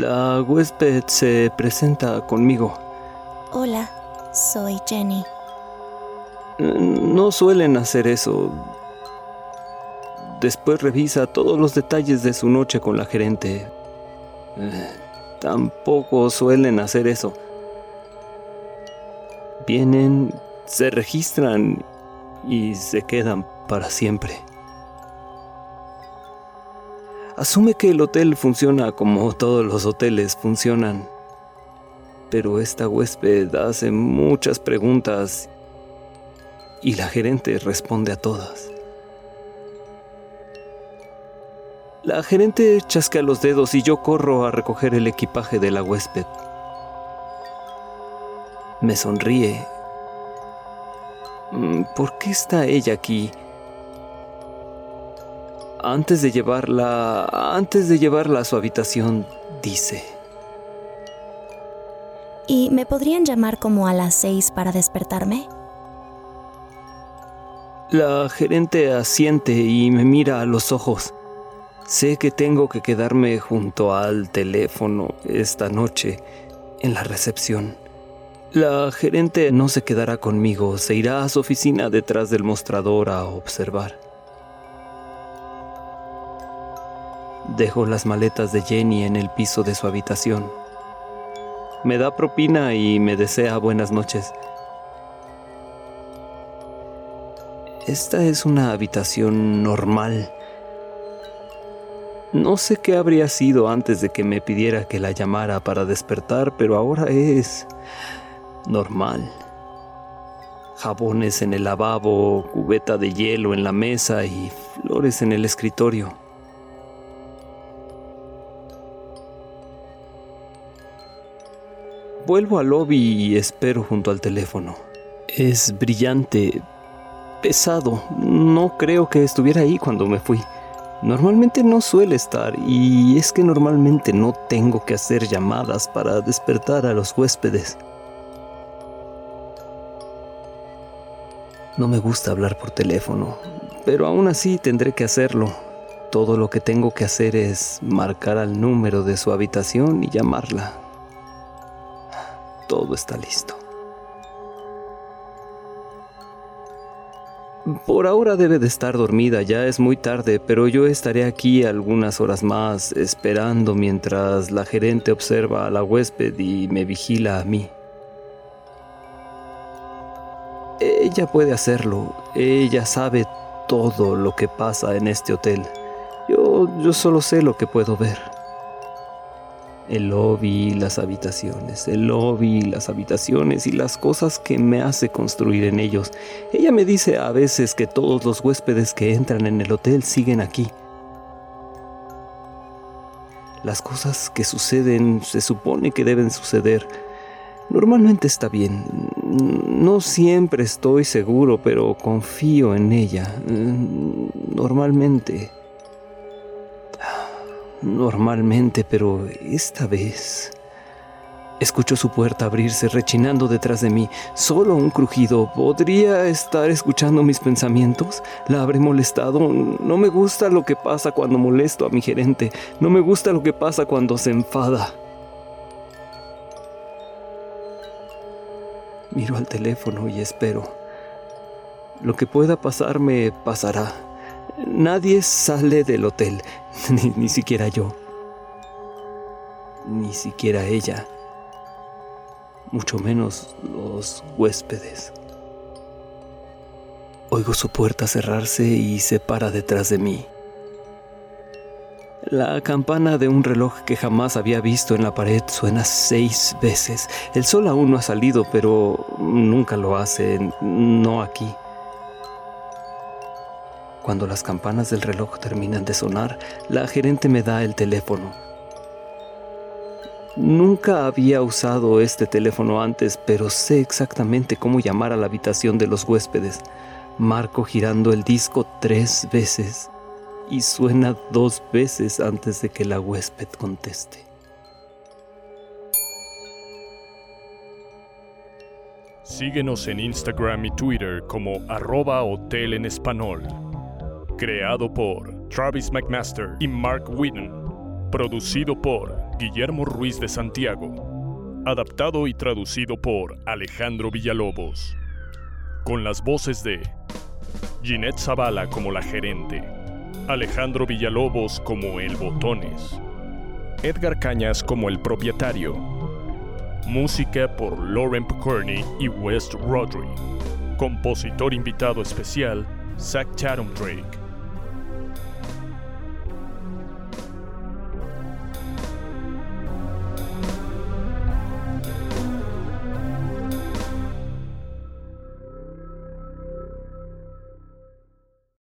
La huésped se presenta conmigo. Hola, soy Jenny. No suelen hacer eso. Después revisa todos los detalles de su noche con la gerente. Eh, tampoco suelen hacer eso. Vienen, se registran y se quedan para siempre. Asume que el hotel funciona como todos los hoteles funcionan. Pero esta huésped hace muchas preguntas y la gerente responde a todas. La gerente chasquea los dedos y yo corro a recoger el equipaje de la huésped. Me sonríe. Mm, ¿Por qué está ella aquí? Antes de llevarla, antes de llevarla a su habitación, dice. ¿Y me podrían llamar como a las seis para despertarme? La gerente asiente y me mira a los ojos. Sé que tengo que quedarme junto al teléfono esta noche en la recepción. La gerente no se quedará conmigo, se irá a su oficina detrás del mostrador a observar. Dejo las maletas de Jenny en el piso de su habitación. Me da propina y me desea buenas noches. Esta es una habitación normal. No sé qué habría sido antes de que me pidiera que la llamara para despertar, pero ahora es normal. Jabones en el lavabo, cubeta de hielo en la mesa y flores en el escritorio. Vuelvo al lobby y espero junto al teléfono. Es brillante, pesado. No creo que estuviera ahí cuando me fui. Normalmente no suele estar y es que normalmente no tengo que hacer llamadas para despertar a los huéspedes. No me gusta hablar por teléfono, pero aún así tendré que hacerlo. Todo lo que tengo que hacer es marcar al número de su habitación y llamarla. Todo está listo. Por ahora debe de estar dormida, ya es muy tarde, pero yo estaré aquí algunas horas más esperando mientras la gerente observa a la huésped y me vigila a mí. Ella puede hacerlo, ella sabe todo lo que pasa en este hotel. Yo, yo solo sé lo que puedo ver. El lobby, las habitaciones, el lobby, las habitaciones y las cosas que me hace construir en ellos. Ella me dice a veces que todos los huéspedes que entran en el hotel siguen aquí. Las cosas que suceden se supone que deben suceder. Normalmente está bien. No siempre estoy seguro, pero confío en ella. Normalmente normalmente, pero esta vez... Escucho su puerta abrirse rechinando detrás de mí. Solo un crujido. ¿Podría estar escuchando mis pensamientos? ¿La habré molestado? No me gusta lo que pasa cuando molesto a mi gerente. No me gusta lo que pasa cuando se enfada. Miro al teléfono y espero. Lo que pueda pasarme pasará. Nadie sale del hotel, ni, siquiera yo, ni siquiera ella, mucho menos los huéspedes. Oigo su puerta cerrarse y se para detrás de mí. La campana de un reloj que jamás había visto en la pared suena seis veces. El sol aún no ha salido, pero nunca lo hace, no aquí. Cuando las campanas del reloj terminan de sonar, la gerente me da el teléfono. Nunca había usado este teléfono antes, pero sé exactamente cómo llamar a la habitación de los huéspedes. Marco girando el disco tres veces y suena dos veces antes de que la huésped conteste. Síguenos en Instagram y Twitter como arroba hotel en español. Creado por Travis McMaster y Mark Whitten. Producido por Guillermo Ruiz de Santiago. Adaptado y traducido por Alejandro Villalobos. Con las voces de Ginette Zavala como la gerente, Alejandro Villalobos como el Botones, Edgar Cañas como el propietario. Música por Lauren Pickerney y West Rodri. Compositor invitado especial, Zach Chatham Drake.